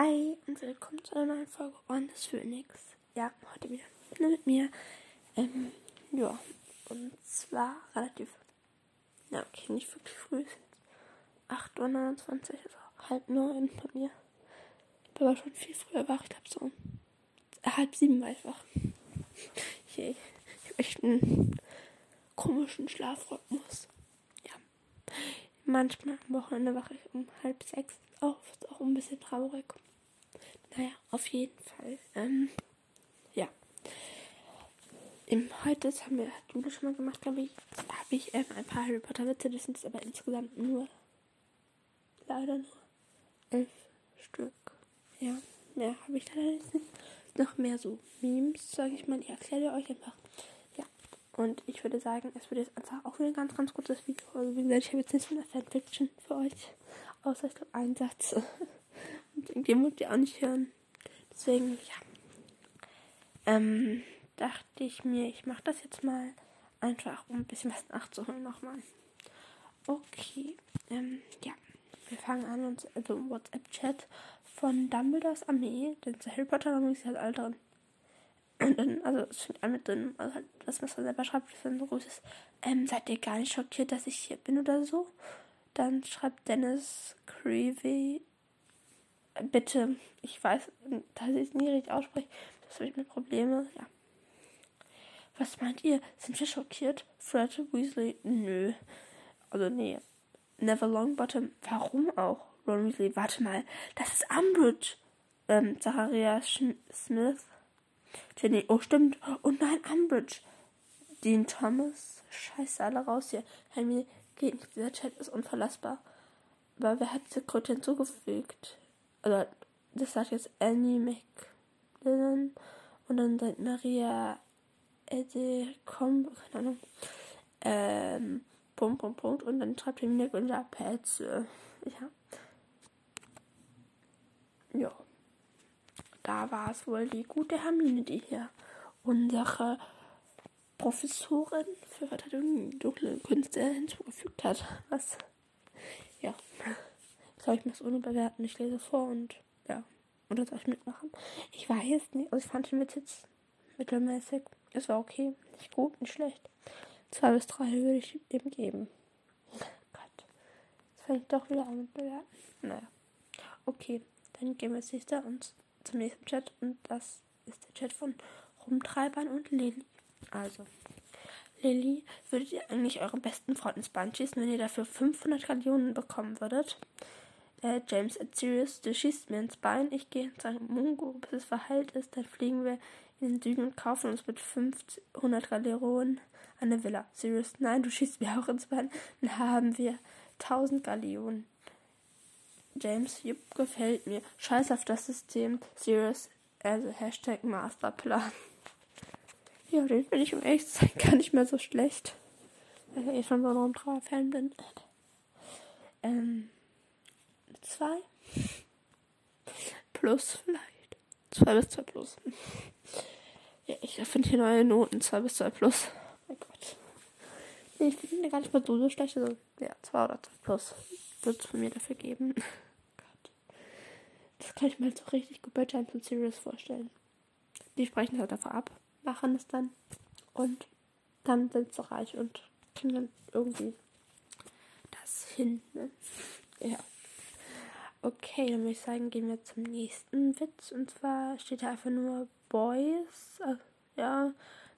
Hi und willkommen zu einer neuen Folge On the Phoenix. Ja, heute wieder mit mir. Ähm, ja, und zwar relativ, ja, okay, nicht wirklich früh, es sind 8.29 Uhr, also halb neun bei mir. Ich bin aber schon viel früher wach, ich glaube so halb sieben war ich wach. Ich habe echt einen komischen Schlafrhythmus. Ja. Manchmal am Wochenende wache ich um halb sechs auf. Ist auch ein bisschen traurig. Naja, auf jeden Fall. Ähm, ja. Im, heute, das haben wir Jule schon mal gemacht, glaube ich, habe ich ähm, ein paar Harry Potter Witze. Das sind aber insgesamt nur, leider nur elf Stück. Ja, mehr habe ich leider nicht. Noch mehr so Memes, sage ich mal. Ich erkläre euch einfach. Ja. Und ich würde sagen, es wird jetzt einfach auch wieder ein ganz, ganz kurzes Video. Also wie gesagt, ich habe jetzt nicht so eine Fanfiction für euch. Außer ich glaube einen Satz. Und wollt ihr auch nicht hören. Deswegen, ja. Ähm, dachte ich mir, ich mache das jetzt mal einfach, um ein bisschen was nachzuholen nochmal. Okay, ähm, ja. Wir fangen an, uns also im WhatsApp-Chat von Dumbledores Armee, denn Harry Potter Armee ist halt all drin. Also es fängt an mit drin, also halt, das, was er selber schreibt, ist dann so großes, ähm, seid ihr gar nicht schockiert, dass ich hier bin oder so? Dann schreibt Dennis Creevy, bitte, ich weiß, dass ich es nie richtig ausspreche, das habe ich mit Probleme, ja. Was meint ihr? Sind wir schockiert? Fred Weasley? Nö. Also, nee. Never Longbottom? Warum auch? Ron Weasley, warte mal, das ist Umbridge. Ähm, Zachariah Smith. Jenny, oh stimmt. Oh nein, Umbridge. Dean Thomas. Scheiße, alle raus hier. Hermine, geht nicht. Dieser Chat ist unverlassbar. Aber wer hat diese Kröte hinzugefügt? Also, das sagt jetzt Annie McLennan. Und dann sagt Maria Edecombe, keine Ahnung. Ähm, Punkt, Punkt, Punkt. Und dann schreibt Hermine Günther Petze. Ja. Ja. Da war es wohl die gute Hermine, die hier unsere Professorin für Verteidigung dunkle Künste hinzugefügt hat. Was? Ja. Ich muss es ohne bewerten. Ich lese vor und ja. Oder soll ich mitmachen? Ich weiß nicht. Also ich fand den Witz jetzt mittelmäßig. Es war okay. Nicht gut, nicht schlecht. Zwei bis drei würde ich ihm geben. Gott. Jetzt fange ich doch wieder an mit bewerten. Naja. Okay. Dann gehen wir jetzt nächster und zum nächsten Chat und das ist der Chat von Rumtreibern und Lilly. Also, Lilly, würdet ihr eigentlich euren besten Freund ins Band schießen, wenn ihr dafür 500 Gallionen bekommen würdet? Äh, James at Sirius, du schießt mir ins Bein, ich gehe ins. Mungo, bis es verheilt ist, dann fliegen wir in den Süden und kaufen uns mit 500 Gallionen eine Villa. Sirius, nein, du schießt mir auch ins Bein, dann haben wir 1000 Gallionen. James, jupp, gefällt mir. Scheiß auf das System. Serious, also Hashtag Masterplan. Ja, den finde ich um ehrlich zu sein gar nicht mehr so schlecht. Weil ich schon so ein Raumtrauer-Fan bin. Ähm, zwei. Plus vielleicht. Zwei bis zwei plus. Ja, ich finde hier neue Noten. Zwei bis zwei plus. Oh Gott. Nee, ich finde den gar nicht mal so, so schlecht. Also, ja, zwei oder zwei plus. Wird es von mir dafür geben. Das kann ich mir halt so richtig gut bei Giants und Sirius vorstellen. Die sprechen halt davor ab, machen es dann und dann sind sie reich und kriegen dann irgendwie das hin. Ne? Ja. Okay, dann würde ich sagen, gehen wir zum nächsten Witz. Und zwar steht da einfach nur Boys. Äh, ja,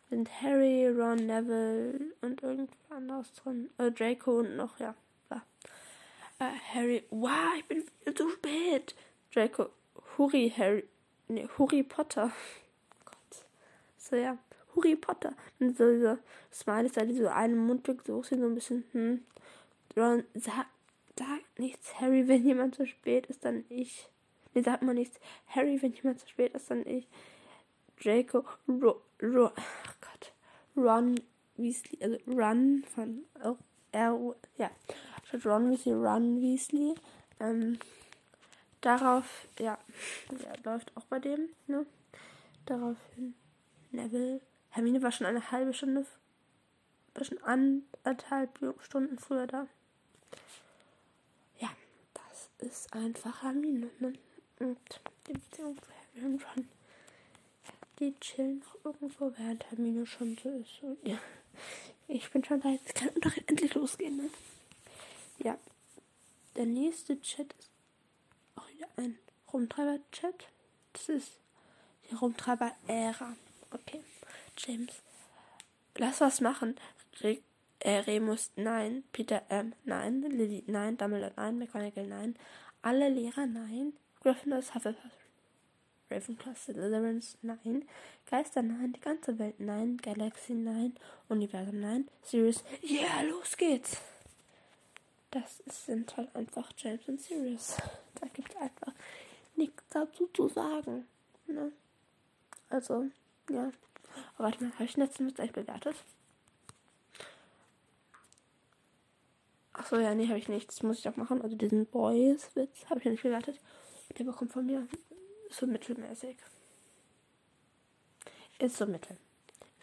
sind Harry, Ron, Neville und irgendwas anderes drin. Äh, Draco und noch, ja. Äh, Harry, wow, ich bin viel zu spät. Draco, Hurry Harry, nee, Harry Potter. Gott. So, ja, Harry Potter. Und so diese Smileys da, die so einen Mundweg so sind, so ein bisschen, hm. Ron, sag, sag nichts, Harry, wenn jemand zu spät ist, dann ich. Nee, sag mal nichts. Harry, wenn jemand zu spät ist, dann ich. Draco, Ro, Ro, ach Gott. Ron Weasley, also Run von R, ja. Statt Ron Weasley, Run Weasley. Ähm, Darauf, ja, ja, läuft auch bei dem, ne? Daraufhin Neville. Hermine war schon eine halbe Stunde, war schon anderthalb Stunden früher da. Ist einfach Hermine, ne? Und die Beziehung zu Harry Ron, die chillen noch irgendwo, während Hermine schon so ist. Und ja, ich bin schon da, jetzt kann doch endlich losgehen, ne? Ja, der nächste Chat ist auch wieder ein Rumtreiber-Chat. Das ist die Rumtreiber-Ära. Okay, James. Lass was machen. Re äh, Remus, nein. Peter, ähm, nein. Lily, nein. Dumbledore, nein. McGonagall, nein. Alle Lehrer, nein. Gryffindor, Hufflepuff, Ravenclaw, Slytherins, nein. Geister, nein. Die ganze Welt, nein. Galaxy, nein. Universum, nein. Sirius, yeah, los geht's. Das sind halt einfach James und Sirius. Da gibt es einfach nichts dazu zu sagen. Ne? Also, ja. Aber warte mal, habe ich letzten Witz eigentlich bewertet? Achso, ja, nee, habe ich nicht. Das muss ich auch machen. Also diesen Boys-Witz habe ich ja nicht bewertet. Der bekommt von mir so mittelmäßig. Ist so mittel.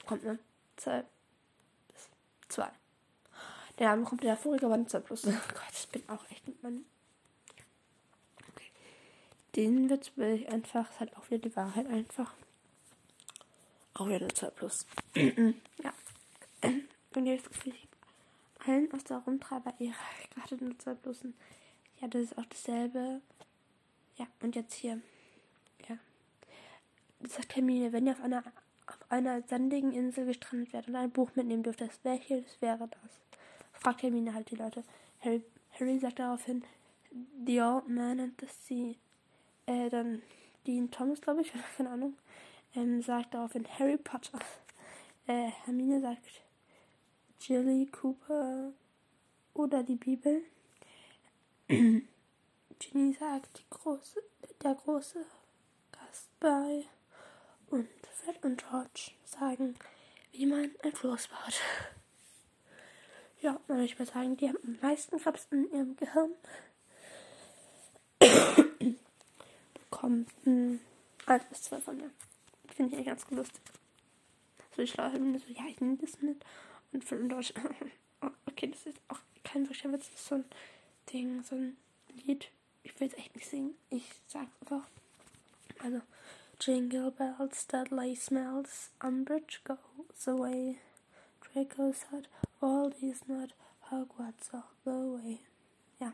Kommt ne? 2 bis 2. Der Name kommt der vorigen Wand 2 plus. Oh Gott, ich bin auch echt mit meinem. Okay. Den Witz will ich einfach. Ist halt auch wieder die Wahrheit einfach. Auch wieder eine 2 plus. ja. Und jetzt kriege ich allen aus der Rumtreiber ihre gerade 2 plus. Ja, das ist auch dasselbe. Ja, und jetzt hier. Ja. Das sagt Hermine, wenn ihr auf einer, auf einer sandigen Insel gestrandet werdet und ein Buch mitnehmen dürft, welches wäre das? Fragt Hermine halt die Leute. Harry, Harry sagt daraufhin, The Old Man and the Sea. Äh, dann Dean Thomas, glaube ich, keine Ahnung ähm, sagt daraufhin Harry Potter. Äh, Hermine sagt Jilly Cooper oder die Bibel. Ginny sagt große, der große Gast bei. Und Fred und George sagen, wie man ein Floß baut. Ja, dann würde ich mal sagen, die haben am meisten Krebs in ihrem Gehirn. Bekommt ein 1 bis 2 von mir. Finde ich eigentlich ganz lustig. So, ich schlafe mir so, ja, ich nehme das mit. Und für Deutsch, oh, okay, das ist auch kein wirklicher Witz, das ist so ein Ding, so ein Lied. Ich will es echt nicht singen. Ich sag's einfach. Also, Jingle bells, Dudley smells, Umbridge goes away. Draco said, all these not Hogwarts all the way. Ja.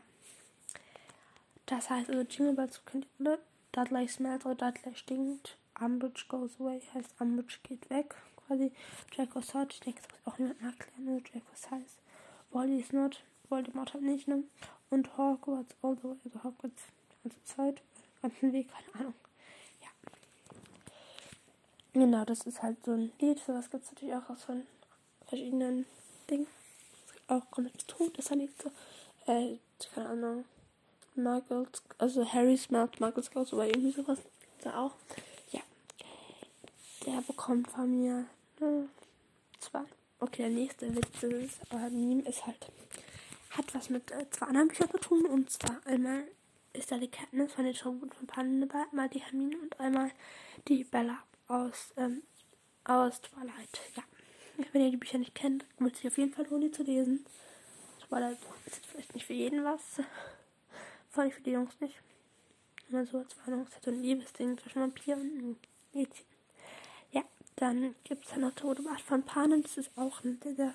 Das heißt also, Jingle bells könnt ihr, Dudley smells oder Dudley stinkt. Umbridge goes away heißt Umbridge geht weg. Quasi Draco's Hot. Ich denke, das muss auch niemand erklären, ne? Draco's heißt. Wally ist not. Voldemort hat nicht, ne? Und Hogwarts way. Also Hogwarts die ganze Zeit. Den ganzen Weg, keine Ahnung. Ja. Genau, das ist halt so ein Lied. Sowas gibt es natürlich auch aus von verschiedenen Dingen. Auch komplett tot ist er nicht so. Äh, keine Ahnung. Muggles, also Harry smelt Muggles goes away, irgendwie sowas. Da auch der bekommt von mir ne, zwei. Okay, der nächste Witz ist, äh, Meme ist halt, hat was mit äh, zwei anderen Büchern zu tun. Und zwar einmal ist da die Katniss von den Tributen von Pannen dabei, einmal die Hermine und einmal die Bella aus, ähm, aus Twilight. Ja. Wenn ihr die Bücher nicht kennt, muss ich auf jeden Fall lohnen, die zu lesen. Twilight ist jetzt vielleicht nicht für jeden was. Vor allem für die Jungs nicht. Immer so als Warnung, ist halt so ein Liebesding zwischen Vampir und Mädchen. Dann gibt es ja noch Tode Macht von Panen. Das ist auch ein sehr, sehr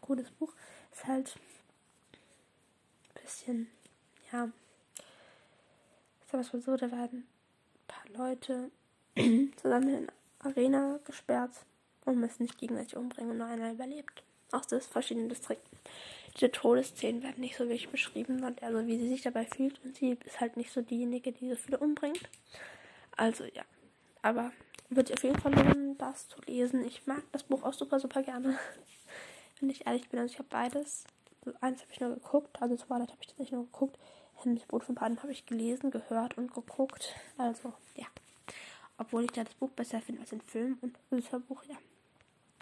cooles Buch. Ist halt ein bisschen, ja, sagen wir mal so, da werden ein paar Leute zusammen in Arena gesperrt und müssen sich gegenseitig umbringen und nur einer überlebt. Aus den verschiedenen Distrikten. Diese Todesszenen werden nicht so wirklich beschrieben, und also wie sie sich dabei fühlt. Und sie ist halt nicht so diejenige, die so viele umbringt. Also ja. Aber wird sich auf jeden Fall lohnen, das zu lesen. Ich mag das Buch auch super, super gerne. Wenn ich ehrlich bin, also ich habe beides. Eins habe ich nur geguckt, also Twilight habe ich tatsächlich nur geguckt. Das Boot von Paden habe ich gelesen, gehört und geguckt. Also, ja. Obwohl ich da das Buch besser finde als den Film und das Hörbuch, ja.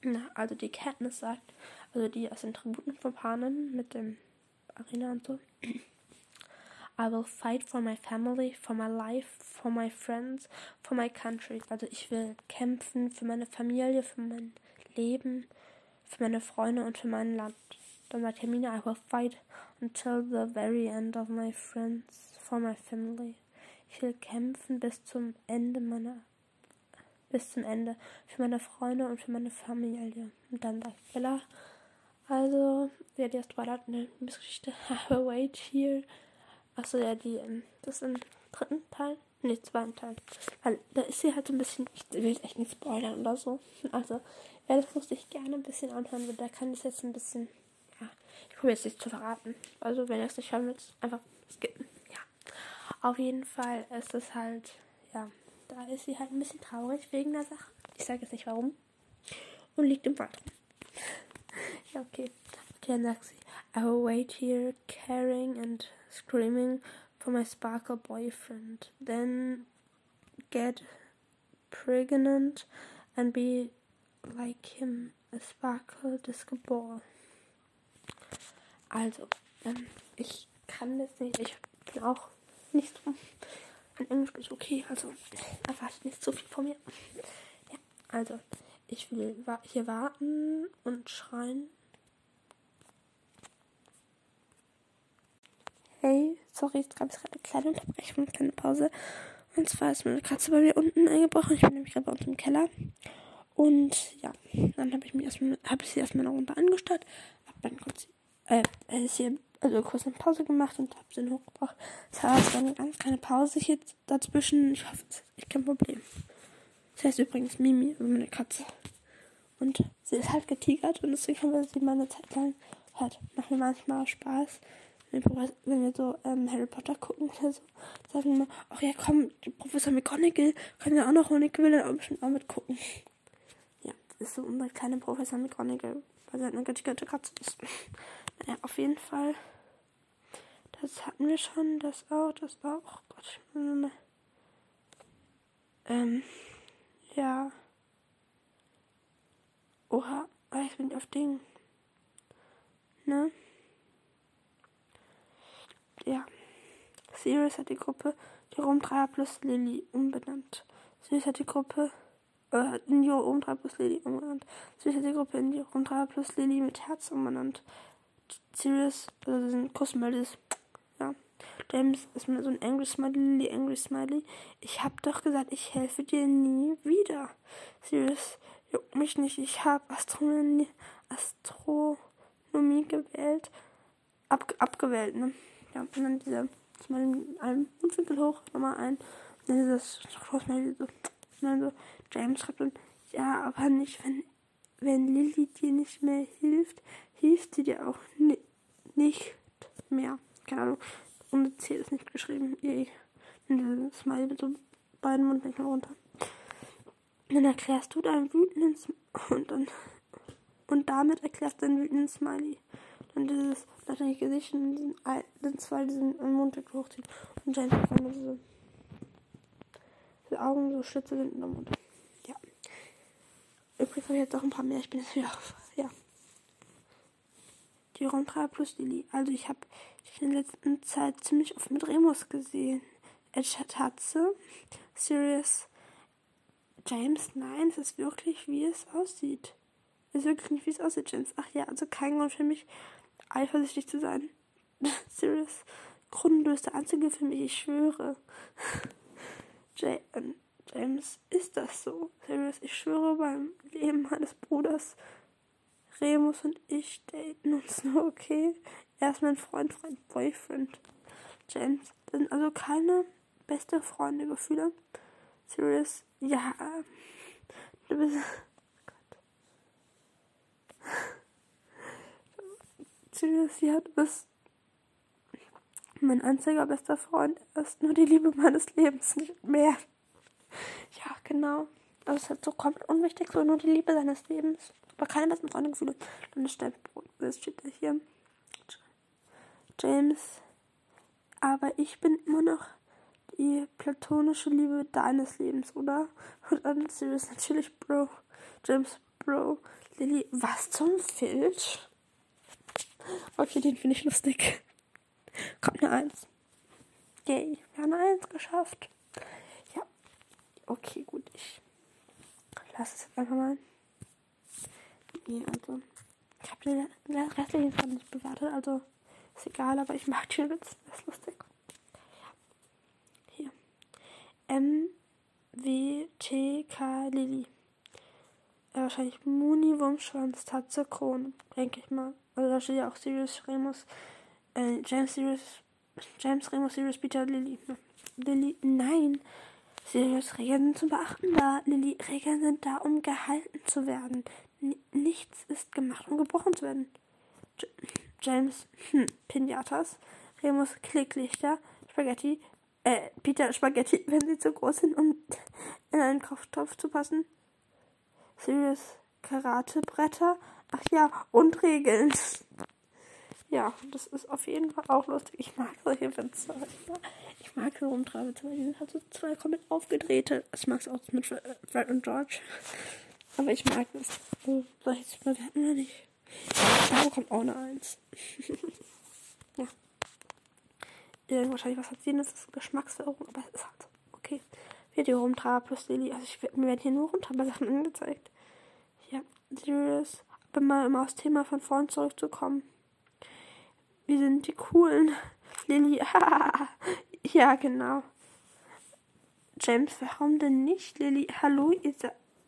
Na, also die Katniss sagt, also die aus den Tributen von Panen mit dem Arena und so. I will fight for my family, for my life, for my friends, for my country. Also ich will kämpfen für meine Familie, für mein Leben, für meine Freunde und für mein Land. Dann sagt Hermine, I will fight until the very end of my friends, for my family. Ich will kämpfen bis zum Ende meiner bis zum Ende für meine Freunde und für meine Familie. Und dann sagt Bella, also, ja, die erste hat eine Missgeschichte. Wait here. Achso, ja, die, ähm, das ist im dritten Teil. Ne, zweiten Teil. Weil da ist sie halt so ein bisschen, ich will echt nicht spoilern oder so. Also, ja, das musste ich gerne ein bisschen anhören, weil da kann ich jetzt ein bisschen, ja, ich probiere jetzt nicht zu verraten. Also, wenn ihr es nicht hören wollt, einfach skippen. Ja. Auf jeden Fall ist es halt, ja, da ist sie halt ein bisschen traurig wegen der Sache. Ich sage jetzt nicht warum. Und liegt im Wald. ja, okay. Okay, dann sagt sie, I will wait here, caring and screaming for my sparkle boyfriend. Then get pregnant and be like him, a sparkle disco ball. Also, ähm, ich kann das nicht. Ich bin auch nicht so. Mein Englisch ist okay, also erwartet nicht so viel von mir. Ja, also, ich will hier warten und schreien. Hey, sorry, jetzt gab es gerade eine kleine Unterbrechung, eine kleine Pause. Und zwar ist meine Katze bei mir unten eingebrochen. Ich bin nämlich gerade bei uns im Keller. Und ja, dann habe ich habe ich sie erstmal eine Runde angestarrt, hab dann kurz, äh, ist hier, also kurz eine Pause gemacht und habe sie hochgebracht. Es war eine ganz kleine Pause hier dazwischen. Ich hoffe, es ist kein Problem. Das heißt übrigens Mimi, meine Katze. Und sie ist halt getigert und deswegen haben wir sie mal eine Zeit lang halt, macht mir manchmal Spaß wenn wir so ähm, Harry Potter gucken oder so, sagen wir ach ja, komm, Professor McGonagall können wir auch noch und ich will dann auch mitgucken. Ja, das ist so unser kleiner Professor McGonagall, weil sie halt eine getigerte Katze ist. naja, auf jeden Fall, das hatten wir schon, das auch, das auch, oh Gott, ähm, ja. Oha, ich bin auf Ding. Ne? Ja. Sirius hat die Gruppe die Rumtreiber plus Lily umbenannt. Sirius hat die Gruppe äh, in die Rumtreiber plus Lily umbenannt. Sirius hat die Gruppe in die Rumtreiber plus Lily mit Herz umbenannt. Sirius, also sind Kussmeldes. Ja. James ist mir so ein Angry Smiley, Lily Angry Smiley. Ich hab doch gesagt, ich helfe dir nie wieder. Sirius, juckt mich nicht. Ich hab Astronomie, Astronomie gewählt. Ab, abgewählt, ne? Ja, und dann dieser, ich meine, einen Mundwinkel hoch, nochmal ein. Und dann dieses Crossmail so, und dann so, James schreibt dann, ja, aber nicht, wenn, wenn Lilly dir nicht mehr hilft, hilft sie dir auch ni nicht mehr. Keine Ahnung. Und C ist nicht geschrieben. Yay. Und dann Smiley mit so beiden Mundwinkeln runter. Und dann erklärst du deinen wütenden Sm und dann und damit erklärst du deinen wütenden Smiley. Dann dieses natürlich Gesicht und diesen, den zwei diesen Mundwinkel hochziehen. Und dann bekommen diese, diese Augen so Schlitze sind in der Mund. Ja. Übrigens habe ich jetzt auch ein paar mehr. Ich bin jetzt wieder auf. Ja. Die 3 plus Lily. Also ich habe in der letzten Zeit ziemlich oft mit Remus gesehen. Edge Tatze, Sirius, James, nein, es ist wirklich, wie es aussieht. Es ist wirklich nicht, wie es aussieht, James. Ach ja, also kein Grund für mich, eifersüchtig zu sein. Serious. Grundlos der einzige für mich, ich schwöre. Ähm, James, ist das so? Serious, ich schwöre beim Leben meines Bruders. Remus und ich daten uns nur, okay? Er ist mein Freund, Freund, Boyfriend. James, sind also keine beste Freunde Gefühle. Serious, ja. Du bist. Du bist mein einziger bester Freund. Ist nur die Liebe meines Lebens, nicht mehr. Ja, genau. Das ist halt so komplett unwichtig, so nur die Liebe seines Lebens. Aber keine besten Freunde gefühlt. Dann steht, das steht hier. James. Aber ich bin immer noch die platonische Liebe deines Lebens, oder? Und dann Sirius natürlich, Bro. James, Bro. Lily, was zum Filch? Okay, den finde ich lustig. Kommt eine Eins. Yay, wir haben eine Eins geschafft. Ja. Okay, gut. Ich lasse es jetzt einfach mal. Nee, also. Ich habe den restlichen jetzt nicht bewertet, also ist egal, aber ich mag den Witz. Das ist lustig. Ja. Hier. M W T K Lilly. Ja, wahrscheinlich Muni, Wurmschwanz, Tatze, Krone, denke ich mal. Also da steht ja auch Sirius Remus, äh, James Sirius, James Remus, Sirius Peter, Lilly. Lilly, nein. Sirius Regeln sind zum Beachten da. Lilly, Regeln sind da, um gehalten zu werden. N nichts ist gemacht, um gebrochen zu werden. J James, hm, Pinatas, Remus, Klicklichter, Spaghetti, äh, Peter, Spaghetti, wenn sie zu groß sind, um in einen Kochtopf zu passen. Sirius, Karatebretter, ach ja, und Regeln. Ja, das ist auf jeden Fall auch lustig. Ich mag solche Fenster. Ich mag so Rumtreibezimmer. Die sind halt so zwei komplett aufgedrehte. Ich mag es auch mit Fred und George. Aber ich mag das. Oh, soll ich bewerten oder nicht? Da kommt auch eine Eins. ja. Irgend wahrscheinlich was hat sie, das ist Geschmacksverirrung, aber es ist halt so. Okay. Video Rumtreiber plus Lily. Also ich, mir werden hier nur Rumtreiber-Sachen angezeigt. Ja, Serious. Aber mal um aufs Thema von vorn zurückzukommen. Wir sind die coolen. Lilly, ja, genau. James, warum denn nicht, Lilly? Hallo, ihr,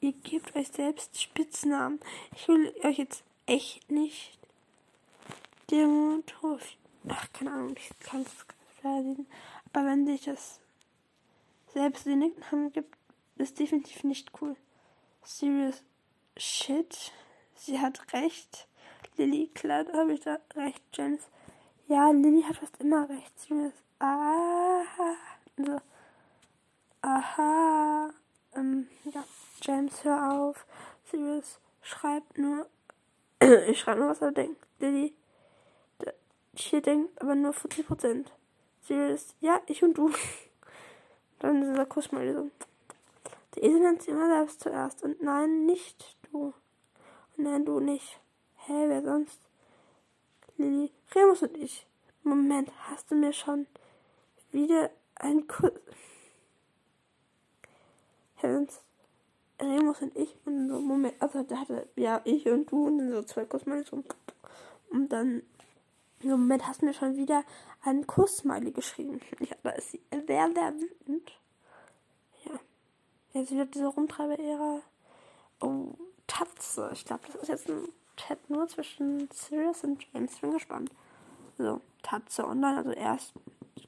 ihr gebt euch selbst Spitznamen. Ich will euch jetzt echt nicht. Demotor. Ach, keine Ahnung, ich kann es verlesen. Aber wenn sich das selbst den Nicknamen gibt, ist definitiv nicht cool. Serious Shit. Sie hat recht. Lilly, klar, habe ich da recht, James. Ja, Lilly hat fast immer recht. Sie ist, aha. So. Aha. Ähm, ja. James, hör auf. Sirius schreibt nur. ich schreibe nur, was er denkt. Lilly. Hier denkt aber nur 40%. Sirius, ja, ich und du. Dann dieser Kuss mal so. Der Esel nennt sie immer selbst zuerst. Und nein, nicht du. Nein, du nicht. Hä, wer sonst? Lilly, Remus und ich. Moment, hast du mir schon wieder einen Kuss? Helens, Remus und ich und so, Moment, also da hatte, ja, ich und du und dann so zwei Kussmiley so. Und dann, Moment, hast du mir schon wieder einen Kussmiley geschrieben? Ja, da ist sie sehr, sehr wütend. Ja. Jetzt wieder diese Rumtreiber-Ära. Oh, Tatze. Ich glaube, das ist jetzt ein Chat nur zwischen Sirius und James. Bin gespannt. So, Tatze online, also erst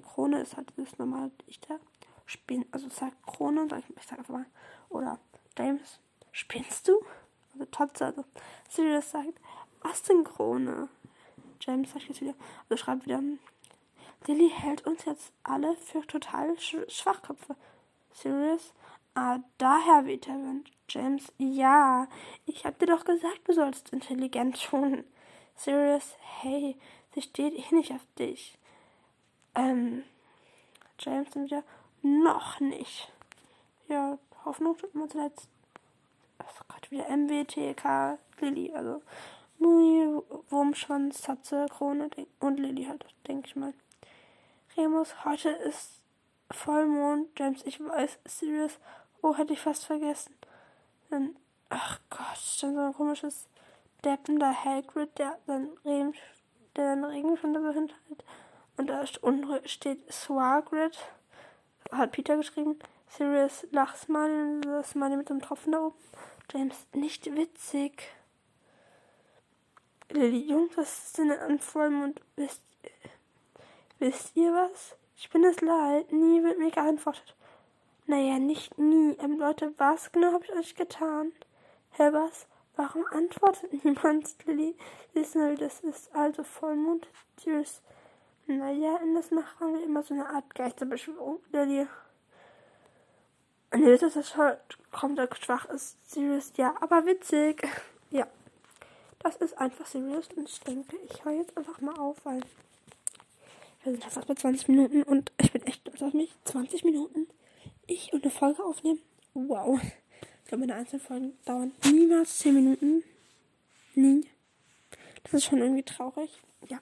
Krone ist halt das normale Dichter. Spin, also sagt Krone, sag ich, ich sag einfach mal. Oder James, spinnst du? Also Tatze, also Sirius sagt, was denn Krone? James sagt jetzt wieder, also schreibt wieder, Lilly hält uns jetzt alle für total Sch Schwachköpfe. Sirius, ah, daher Wind. James, ja, ich hab dir doch gesagt, du sollst intelligent tun. Sirius, hey, sie steht eh nicht auf dich. Ähm, James und wieder, noch nicht. Ja, Hoffnung tut mir zuletzt. Oh Gott, wieder MWTK, Lilly, also Mumi, Wurmschwanz, Tatze, Krone und Lilly halt, denke ich mal. Remus, heute ist Vollmond, James, ich weiß, Sirius, oh, hätte ich fast vergessen. Dann, ach Gott, dann so ein komisches deppender Hagrid, der dann Regen, der dann Regenschwinde so hinhält. Und da steht Swagrid, hat Peter geschrieben. Sirius Lachsmiley, das Smiley mit einem Tropfen da oben. James, nicht witzig. Lilly, Jungs, was ist denn an Vollmond? Wisst, wisst ihr was? Ich bin es leid, nie wird mir geantwortet. Naja, nicht nie. Ähm, Leute, was genau habe ich euch getan? Hä, was? Warum antwortet niemand? Lilly, wissen wir, das ist also Vollmond. Tschüss. Naja, in das Nacht wir immer so eine Art Geisterbeschwörung. Lilly. Nee, das ist halt komplett schwach ist. Serious, ja, aber witzig. Ja. Das ist einfach serious und ich denke, ich höre jetzt einfach mal auf, weil wir sind fast bei 20 Minuten und ich bin echt stolz auf mich. 20 Minuten ich und eine Folge aufnehmen. Wow. Ich glaube, meine einzelnen Folgen dauern niemals 10 Minuten. Nie. Das ist schon irgendwie traurig. Ja.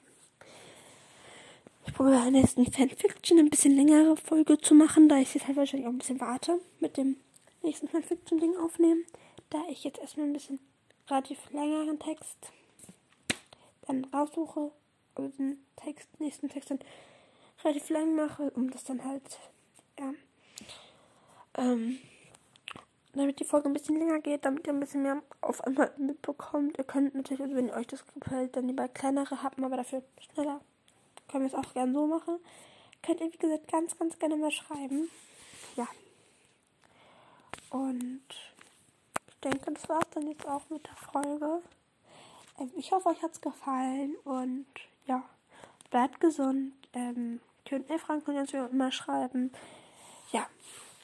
Ich probiere bei der nächsten Fanfiction ein bisschen längere Folge zu machen, da ich jetzt halt wahrscheinlich auch ein bisschen warte mit dem nächsten Fanfiction-Ding aufnehmen. Da ich jetzt erstmal ein bisschen relativ längeren Text dann raussuche, also den Text, nächsten Text dann relativ lang mache, um das dann halt, ja, Ähm, damit die Folge ein bisschen länger geht, damit ihr ein bisschen mehr auf einmal mitbekommt. Ihr könnt natürlich, also wenn euch das gefällt, dann lieber kleinere haben, aber dafür schneller. Können wir es auch gern so machen. Könnt ihr, wie gesagt, ganz, ganz gerne mal schreiben. Ja. Und ich denke, das war es dann jetzt auch mit der Folge. Ähm, ich hoffe, euch hat es gefallen und ja, bleibt gesund. Ähm, könnt ihr Fragen könnt ihr immer schreiben. Ja,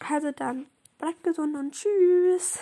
also dann bleibt gesund und tschüss.